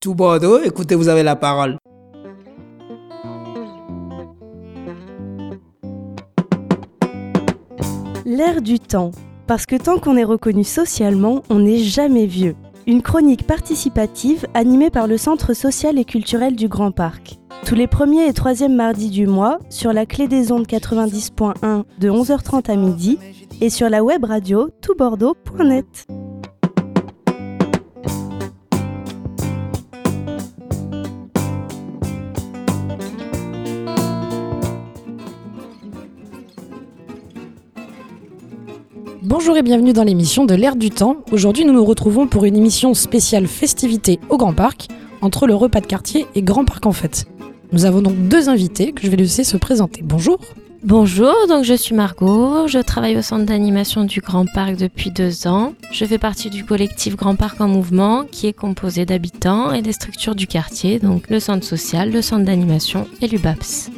Tout Bordeaux, écoutez, vous avez la parole. L'air du temps. Parce que tant qu'on est reconnu socialement, on n'est jamais vieux. Une chronique participative animée par le Centre social et culturel du Grand Parc. Tous les premiers et troisièmes mardis du mois, sur la clé des ondes 90.1 de 11h30 à midi et sur la web radio toutbordeaux.net. Bonjour et bienvenue dans l'émission de l'Air du Temps. Aujourd'hui, nous nous retrouvons pour une émission spéciale festivité au Grand Parc, entre le repas de quartier et Grand Parc en fête. Nous avons donc deux invités que je vais laisser se présenter. Bonjour. Bonjour, donc je suis Margot, je travaille au centre d'animation du Grand Parc depuis deux ans. Je fais partie du collectif Grand Parc en Mouvement qui est composé d'habitants et des structures du quartier, donc le centre social, le centre d'animation et l'UBAPS.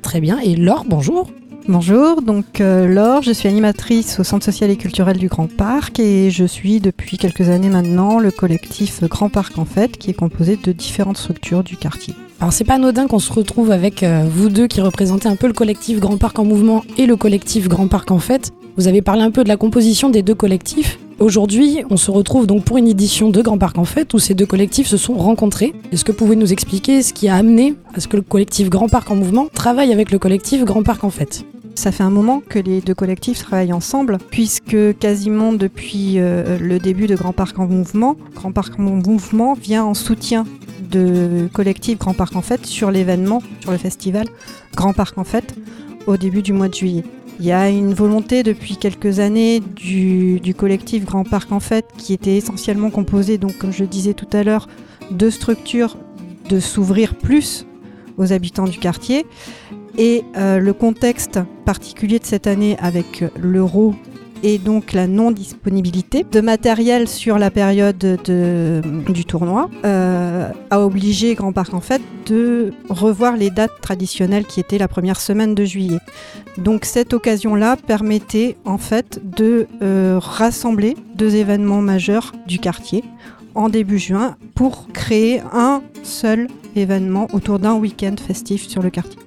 Très bien. Et Laure, bonjour. Bonjour, donc euh, Laure, je suis animatrice au Centre social et culturel du Grand Parc et je suis depuis quelques années maintenant le collectif Grand Parc en Fête qui est composé de différentes structures du quartier. Alors c'est pas anodin qu'on se retrouve avec euh, vous deux qui représentez un peu le collectif Grand Parc en mouvement et le collectif Grand Parc en fête. Vous avez parlé un peu de la composition des deux collectifs. Aujourd'hui, on se retrouve donc pour une édition de Grand Parc en fête où ces deux collectifs se sont rencontrés. Est-ce que vous pouvez nous expliquer ce qui a amené à ce que le collectif Grand Parc en mouvement travaille avec le collectif Grand Parc en fête? Ça fait un moment que les deux collectifs travaillent ensemble, puisque quasiment depuis euh, le début de Grand Parc en Mouvement, Grand Parc en Mouvement vient en soutien de collectif Grand Parc en Fête sur l'événement, sur le festival Grand Parc en Fête, au début du mois de juillet. Il y a une volonté depuis quelques années du, collectif Grand Parc en Fête, qui était essentiellement composé, donc comme je le disais tout à l'heure, de structures, de s'ouvrir plus aux habitants du quartier. Et euh, le contexte particulier de cette année avec l'euro et donc la non-disponibilité de matériel sur la période de- du tournoi euh, a obligé Grand Parc en fait de revoir les dates traditionnelles qui étaient la première semaine de juillet. Donc cette occasion-là permettait en fait de euh, rassembler deux événements majeurs du quartier en début juin pour créer un seul événement autour d'un week-end festif sur le quartier.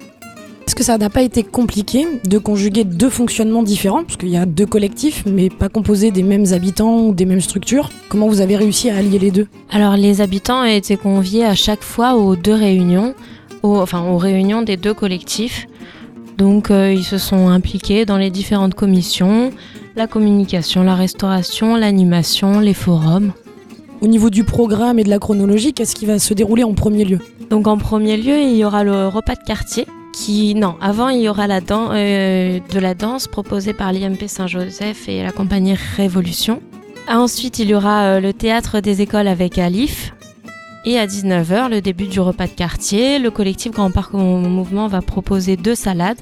Est-ce que ça n'a pas été compliqué de conjuguer deux fonctionnements différents Parce qu'il y a deux collectifs, mais pas composés des mêmes habitants ou des mêmes structures. Comment vous avez réussi à allier les deux? Alors les habitants ont été conviés à chaque fois aux deux réunions, aux, enfin aux réunions des deux collectifs. Donc euh, ils se sont impliqués dans les différentes commissions, la communication, la restauration, l'animation, les forums. Au niveau du programme et de la chronologie, qu'est-ce qui va se dérouler en premier lieu? Donc en premier lieu, il y aura le repas de quartier qui non, avant il y aura la euh, de la danse proposée par l'IMP Saint-Joseph et la compagnie Révolution. Ensuite, il y aura euh, le théâtre des écoles avec Alif. Et à 19h, le début du repas de quartier, le collectif Grand Parc en Mouvement va proposer deux salades.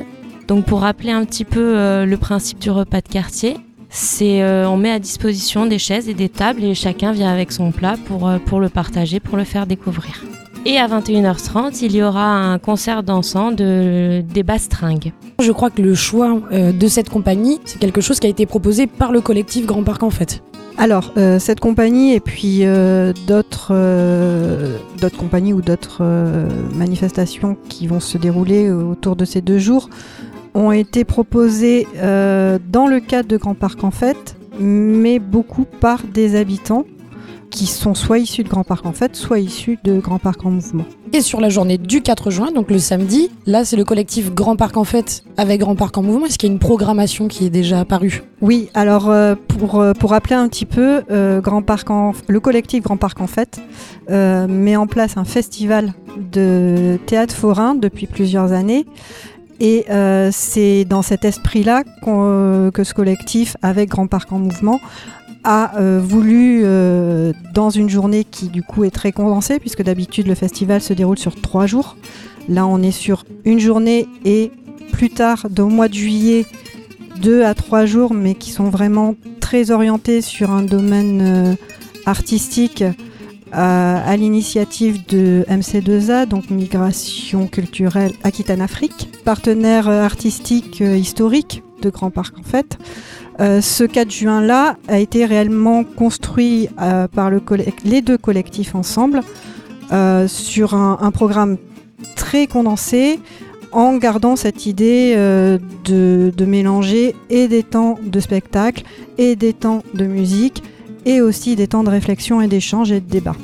Donc pour rappeler un petit peu euh, le principe du repas de quartier, c'est on met à disposition des chaises et des tables et chacun vient avec son plat pour le partager, pour le faire découvrir. Et à 21h30, il y aura un concert dansant de, des bastringues. Je crois que le choix euh, de cette compagnie, c'est quelque chose qui a été proposé par le collectif Grand Parc en fait. Alors, euh, cette compagnie et puis euh, d'autres euh, compagnies ou d'autres euh, manifestations qui vont se dérouler autour de ces deux jours ont été proposées euh, dans le cadre de Grand Parc en Fête, mais beaucoup par des habitants qui sont soit issus de Grand Parc en Fête, soit issus de Grand Parc en Mouvement. Et sur la journée du 4 juin, donc le samedi, là c'est le collectif Grand Parc en fête avec Grand Parc en mouvement. Est-ce qu'il y a une programmation qui est déjà apparue? Oui, alors euh, pour, euh, pour rappeler un petit peu, euh, Grand Parc en, le collectif Grand Parc en Fête euh, met en place un festival de théâtre forain depuis plusieurs années. Et euh, c'est dans cet esprit-là euh, que ce collectif, avec Grand Parc en Mouvement, a euh, voulu, euh, dans une journée qui du coup est très condensée, puisque d'habitude le festival se déroule sur trois jours, là on est sur une journée et plus tard, au mois de juillet, deux à trois jours, mais qui sont vraiment très orientés sur un domaine euh, artistique à l'initiative de MC2A, donc Migration culturelle Aquitaine-Afrique, partenaire euh, artistique historique de Grand Parc en fait. Euh, ce 4 juin-là a été réellement construit euh, par les deux collectifs ensemble euh, sur un, programme très condensé en gardant cette idée de, de mélanger et des temps de spectacle et des temps de musique et aussi des temps de réflexion et d'échange et de débat.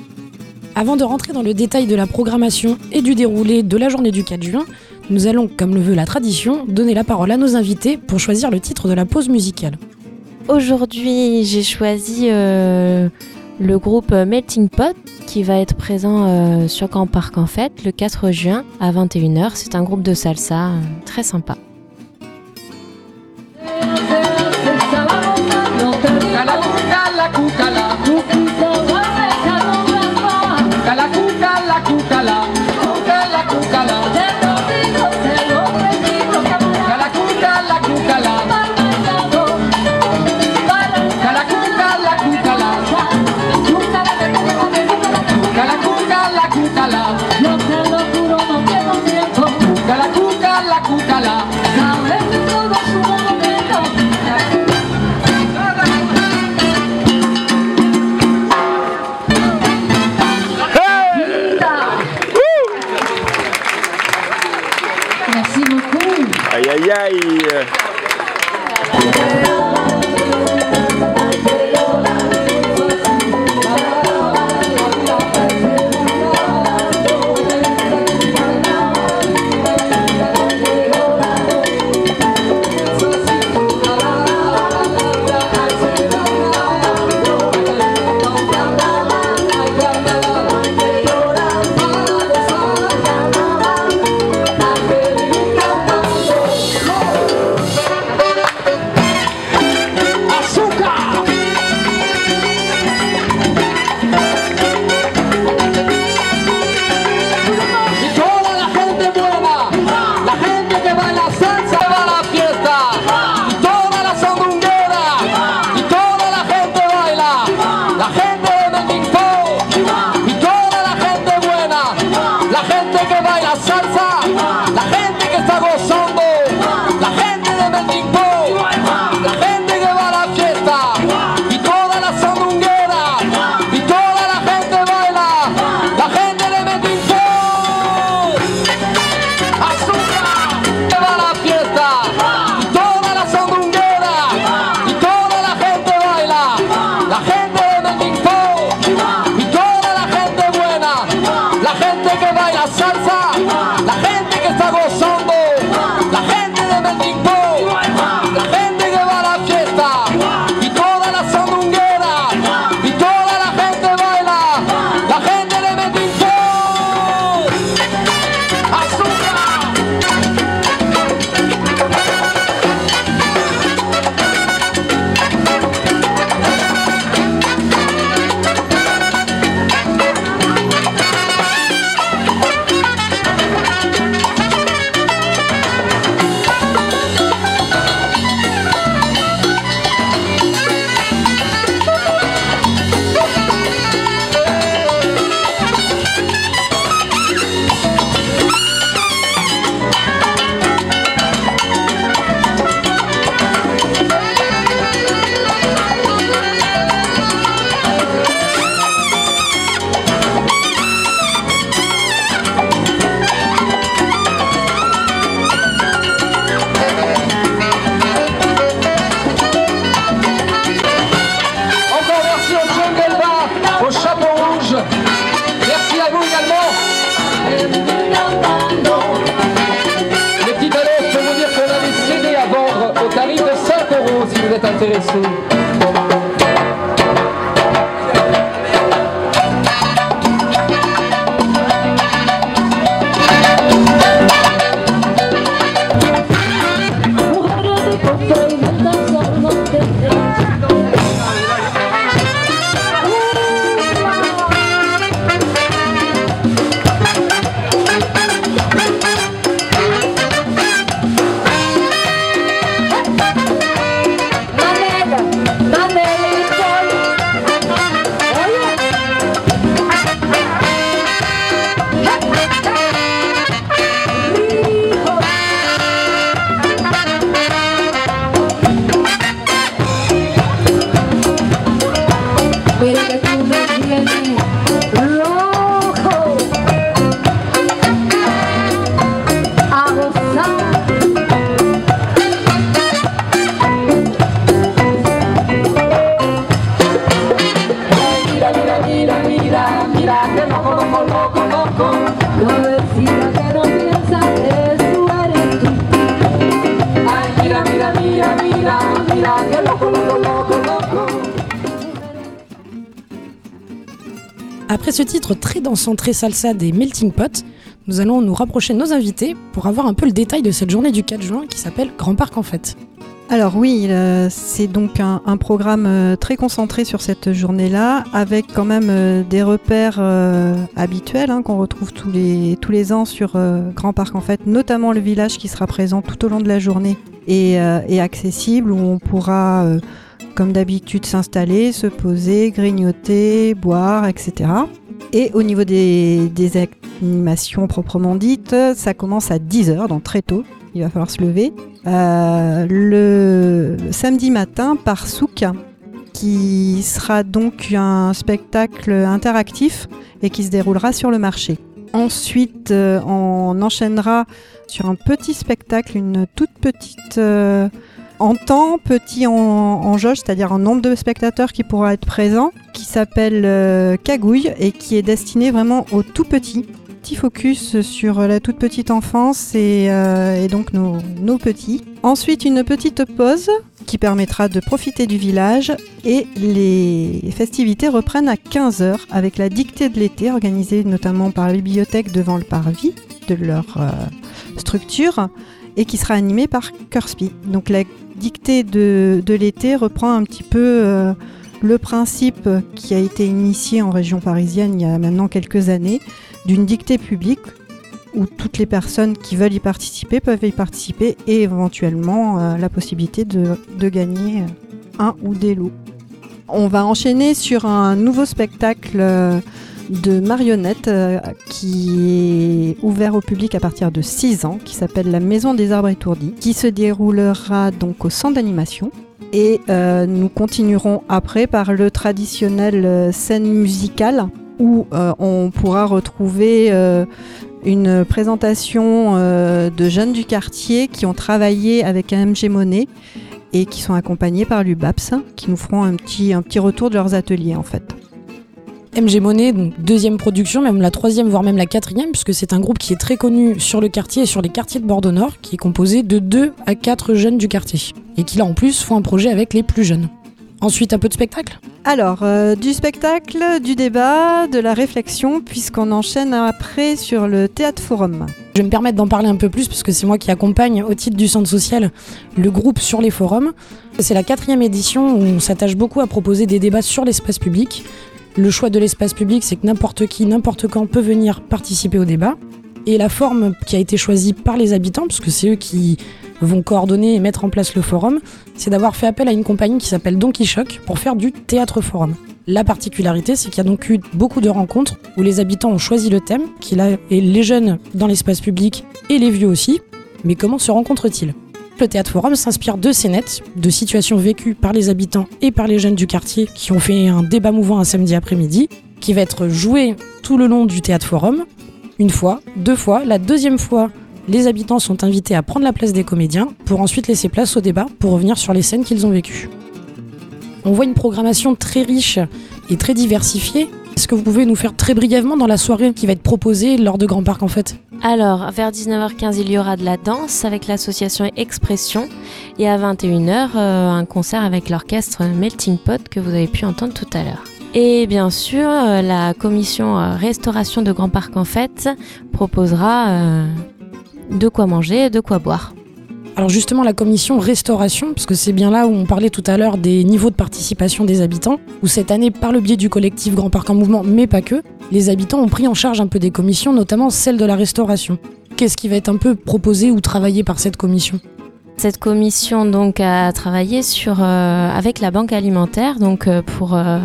Avant de rentrer dans le détail de la programmation et du déroulé de la journée du 4 juin, nous allons, comme le veut la tradition, donner la parole à nos invités pour choisir le titre de la pause musicale. Aujourd'hui, j'ai choisi euh, le groupe Melting Pot qui va être présent euh, sur Grand Parc en fait le 4 juin à 21h. C'est un groupe de salsa euh, très sympa. Si Après ce titre très dansant, très salsa des Melting Pot, nous allons nous rapprocher de nos invités pour avoir un peu le détail de cette journée du 4 juin qui s'appelle Grand Parc en fête. Alors oui, euh, c'est donc un, programme euh, très concentré sur cette journée-là, avec quand même euh, des repères habituels hein, qu'on retrouve tous les, ans sur Grand Parc en fait, notamment le village qui sera présent tout au long de la journée et, accessible, où on pourra, comme d'habitude, s'installer, se poser, grignoter, boire, etc. Et au niveau des, animations proprement dites, ça commence à 10h, donc très tôt, il va falloir se lever. Euh, le samedi matin par Souk, qui sera donc un spectacle interactif et qui se déroulera sur le marché. Ensuite, euh, on enchaînera sur un petit spectacle, une toute petite euh, en temps, petit en, jauge, c'est-à-dire en nombre de spectateurs qui pourra être présent, qui s'appelle euh, Cagouille et qui est destiné vraiment aux tout petits. Petit focus sur la toute petite enfance et, euh, donc nos, nos petits. Ensuite, une petite pause qui permettra de profiter du village et les festivités reprennent à 15h avec la dictée de l'été organisée notamment par la bibliothèque devant le parvis de leur euh, structure et qui sera animée par Kurspi. Donc la dictée de, de l'été reprend un petit peu euh, le principe qui a été initié en région parisienne il y a maintenant quelques années d'une dictée publique où toutes les personnes qui veulent y participer peuvent y participer et éventuellement euh, la possibilité de, de gagner un ou des lots. On va enchaîner sur un nouveau spectacle euh, de marionnettes euh, qui est ouvert au public à partir de 6 ans, qui s'appelle La Maison des Arbres Étourdis, qui se déroulera donc au centre d'animation. Et euh, nous continuerons après par le traditionnel euh, scène musicale où on pourra retrouver une présentation de jeunes du quartier qui ont travaillé avec AMG Monet et qui sont accompagnés par l'UBAPS qui nous feront un petit, un petit retour de leurs ateliers en fait. MG Monet, donc deuxième production, même la troisième, voire même la quatrième, puisque c'est un groupe qui est très connu sur le quartier et sur les quartiers de Bordeaux Nord, qui est composé de 2 à 4 jeunes du quartier. Et qui là en plus font un projet avec les plus jeunes. Ensuite, un peu de spectacle? Alors, euh, du spectacle, du débat, de la réflexion, puisqu'on enchaîne après sur le théâtre forum. Je vais me permettre d'en parler un peu plus parce que c'est moi qui accompagne au titre du centre social le groupe sur les forums. C'est la quatrième édition où on s'attache beaucoup à proposer des débats sur l'espace public. Le choix de l'espace public, c'est que n'importe qui, n'importe quand peut venir participer au débat. Et la forme qui a été choisie par les habitants, parce que c'est eux qui vont coordonner et mettre en place le forum, c'est d'avoir fait appel à une compagnie qui s'appelle Donkey Shock pour faire du théâtre forum. La particularité, c'est qu'il y a donc eu beaucoup de rencontres où les habitants ont choisi le thème, qui là est les jeunes dans l'espace public et les vieux aussi. Mais comment se rencontrent-ils? Le théâtre forum s'inspire de scénettes, de situations vécues par les habitants et par les jeunes du quartier qui ont fait un débat mouvant un samedi après-midi, qui va être joué tout le long du théâtre forum, une fois, deux fois, la deuxième fois les habitants sont invités à prendre la place des comédiens pour ensuite laisser place au débat pour revenir sur les scènes qu'ils ont vécues. On voit une programmation très riche et très diversifiée. Est-ce que vous pouvez nous faire très brièvement dans la soirée qui va être proposée lors de Grand Parc en fait Alors, vers 19h15, il y aura de la danse avec l'association Expression. Et à 21h, euh, un concert avec l'orchestre Melting Pot que vous avez pu entendre tout à l'heure. Et bien sûr, euh, la commission euh, restauration de Grand Parc en Fête proposera de quoi manger et de quoi boire. Alors justement la commission restauration, parce que c'est bien là où on parlait tout à l'heure des niveaux de participation des habitants, où cette année par le biais du collectif Grand Parc en Mouvement, mais pas que, les habitants ont pris en charge un peu des commissions, notamment celle de la restauration. Qu'est-ce qui va être un peu proposé ou travaillé par cette commission? Cette commission donc a travaillé sur euh, avec la banque alimentaire donc euh, pour euh,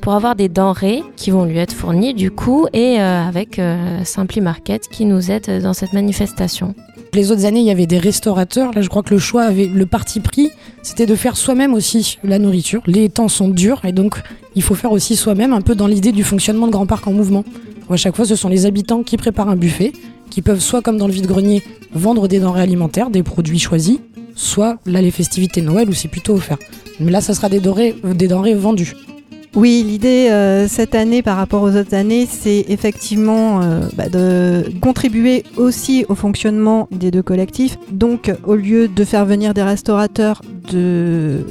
pour avoir des denrées qui vont lui être fournies du coup et avec Simply Market qui nous aide dans cette manifestation. Les autres années, il y avait des restaurateurs. Là, je crois que le choix avait le parti pris, c'était de faire soi-même aussi la nourriture. Les temps sont durs et donc il faut faire aussi soi-même, un peu dans l'idée du fonctionnement de Grand Parc en mouvement. Où à chaque fois, ce sont les habitants qui préparent un buffet, qui peuvent soit comme dans le vide-grenier vendre des denrées alimentaires, des produits choisis, soit là les festivités de Noël où c'est plutôt offert. Mais là, ça sera des denrées, des denrées vendues. Oui, l'idée euh, cette année par rapport aux autres années, c'est effectivement euh, bah, de contribuer aussi au fonctionnement des deux collectifs. Donc, au lieu de faire venir des restaurateurs, de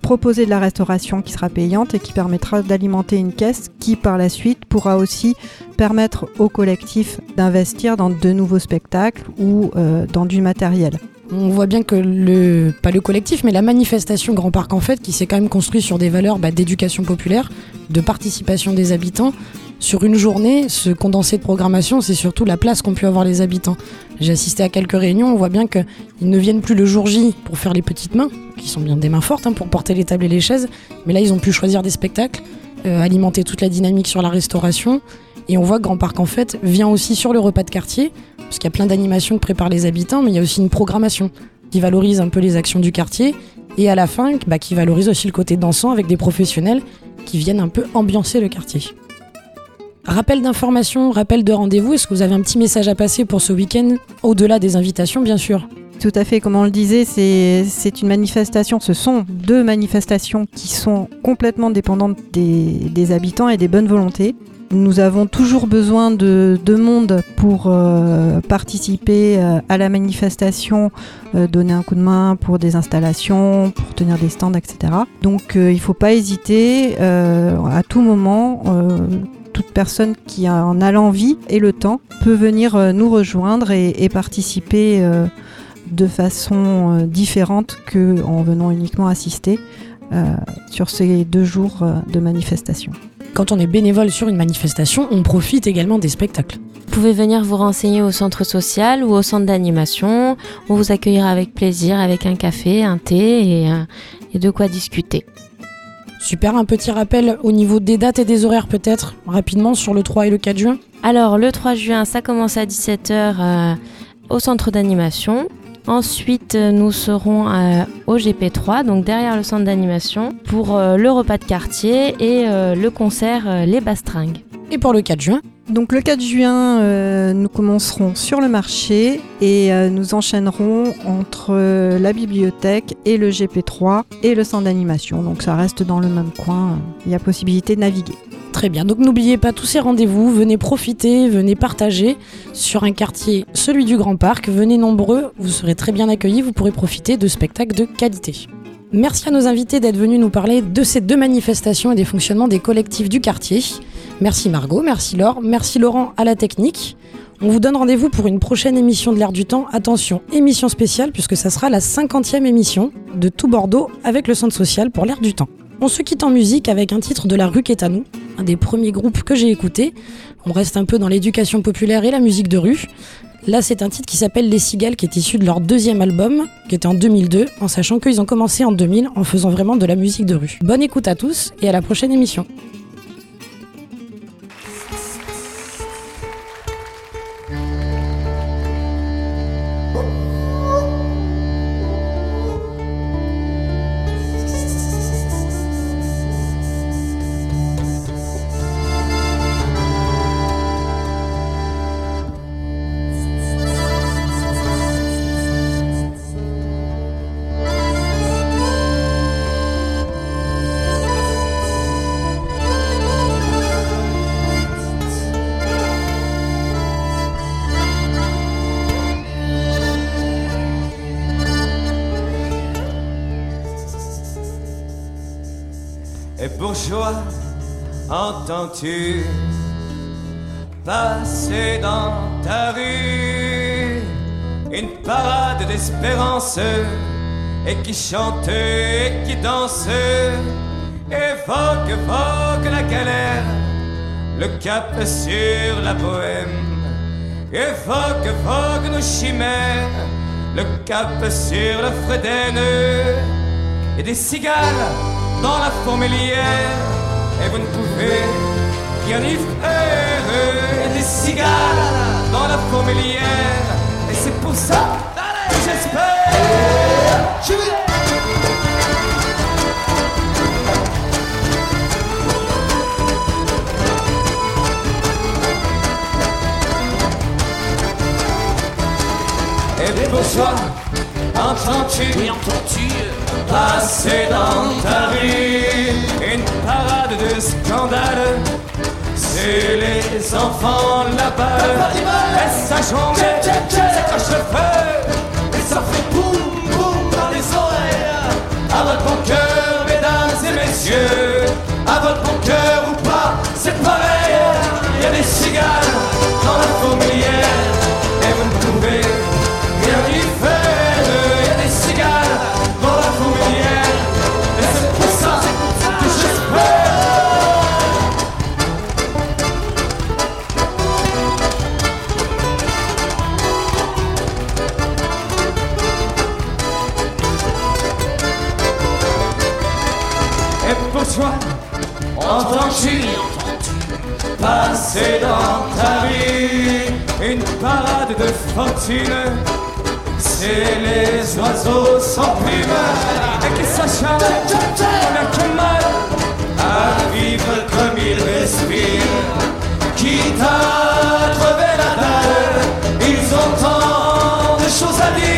proposer de la restauration qui sera payante et qui permettra d'alimenter une caisse qui, par la suite, pourra aussi permettre au collectif d'investir dans de nouveaux spectacles ou euh, dans du matériel. On voit bien que le, pas le collectif, mais la manifestation Grand Parc en fait, qui s'est quand même construit sur des valeurs bah, d'éducation populaire, de participation des habitants. Sur une journée, ce condensé de programmation, c'est surtout la place qu'ont pu avoir les habitants. J'ai assisté à quelques réunions, on voit bien qu'ils ne viennent plus le jour J pour faire les petites mains, qui sont bien des mains fortes hein, pour porter les tables et les chaises, mais là ils ont pu choisir des spectacles, euh, alimenter toute la dynamique sur la restauration, et on voit que Grand Parc en fait vient aussi sur le repas de quartier, parce qu'il y a plein d'animations que préparent les habitants, mais il y a aussi une programmation qui valorise un peu les actions du quartier, et à la fin, bah, qui valorise aussi le côté dansant avec des professionnels qui viennent un peu ambiancer le quartier. Rappel d'information, rappel de rendez-vous, est-ce que vous avez un petit message à passer pour ce week-end, au-delà des invitations bien sûr? Tout à fait, comme on le disait, c'est une manifestation, ce sont deux manifestations qui sont complètement dépendantes des habitants et des bonnes volontés. Nous avons toujours besoin de, de monde pour euh, participer euh, à la manifestation, euh, donner un coup de main pour des installations, pour tenir des stands, etc. Donc il ne faut pas hésiter à tout moment. toute personne qui en a l'envie et le temps peut venir nous rejoindre et, et participer de façon différente que en venant uniquement assister sur ces deux jours de manifestation. Quand on est bénévole sur une manifestation, on profite également des spectacles. Vous pouvez venir vous renseigner au centre social ou au centre d'animation. On vous accueillera avec plaisir avec un café, un thé et, euh, et de quoi discuter. Super, un petit rappel au niveau des dates et des horaires peut-être, rapidement sur le 3 et le 4 juin? Alors, le 3 juin, ça commence à 17h au centre d'animation. Ensuite, euh, nous serons euh, au GP3, donc derrière le centre d'animation, pour euh, le repas de quartier et le concert Les Bastringues. Et pour le 4 juin, Donc le 4 juin, euh, nous commencerons sur le marché et euh, nous enchaînerons entre euh, la bibliothèque et le GP3 et le centre d'animation. Donc ça reste dans le même coin, il y a possibilité de naviguer. Très bien, donc n'oubliez pas tous ces rendez-vous, venez profiter, venez partager sur un quartier, celui du Grand Parc, venez nombreux, vous serez très bien accueillis, vous pourrez profiter de spectacles de qualité. Merci à nos invités d'être venus nous parler de ces deux manifestations et des fonctionnements des collectifs du quartier. Merci Margot, merci Laure, merci Laurent à la technique. On vous donne rendez-vous pour une prochaine émission de l'Air du Temps. Attention, émission spéciale puisque ça sera la 50e émission de Tout Bordeaux avec le Centre Social pour l'Air du Temps. On se quitte en musique avec un titre de La Rue est à nous, un des premiers groupes que j'ai écouté. On reste un peu dans l'éducation populaire et la musique de rue. Là, c'est un titre qui s'appelle Les Cigales, qui est issu de leur deuxième album, qui était en 2002, en sachant qu'ils ont commencé en 2000 en faisant vraiment de la musique de rue. Bonne écoute à tous et à la prochaine émission. Bourgeois, entends-tu passer dans ta rue une parade d'espérance et qui chante et qui danse évoque, évoque la galère, le cap sur la bohème, évoque, évoque nos chimères, le cap sur le Frédène et des cigales dans la fourmilière. Et vous ne pouvez qu'y en y faire. Et des cigales dans la fourmilière. Et c'est pour ça que j'espère. Je vais. Et bourgeois, entends-tu entends-tu passer dans ta rue une parade de scandale. C'est les enfants là-bas, et ça jongle, s'accroche le feu, et ça fait boum boum dans les oreilles. À votre bon cœur, mesdames et messieurs, à votre bon cœur ou pas, c'est pareil. Il y a des cigales dans la fourmilière, et vous ne pouvez passer dans ta vie une parade de fortune C'est les oiseaux sans plume et qui s'acharnent comme un mal à vivre comme ils respirent. Quitte à crever la dalle, ils ont tant de choses à dire.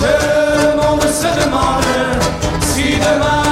Le monde se demande si demain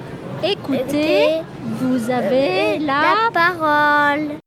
écoutez, vous avez la parole.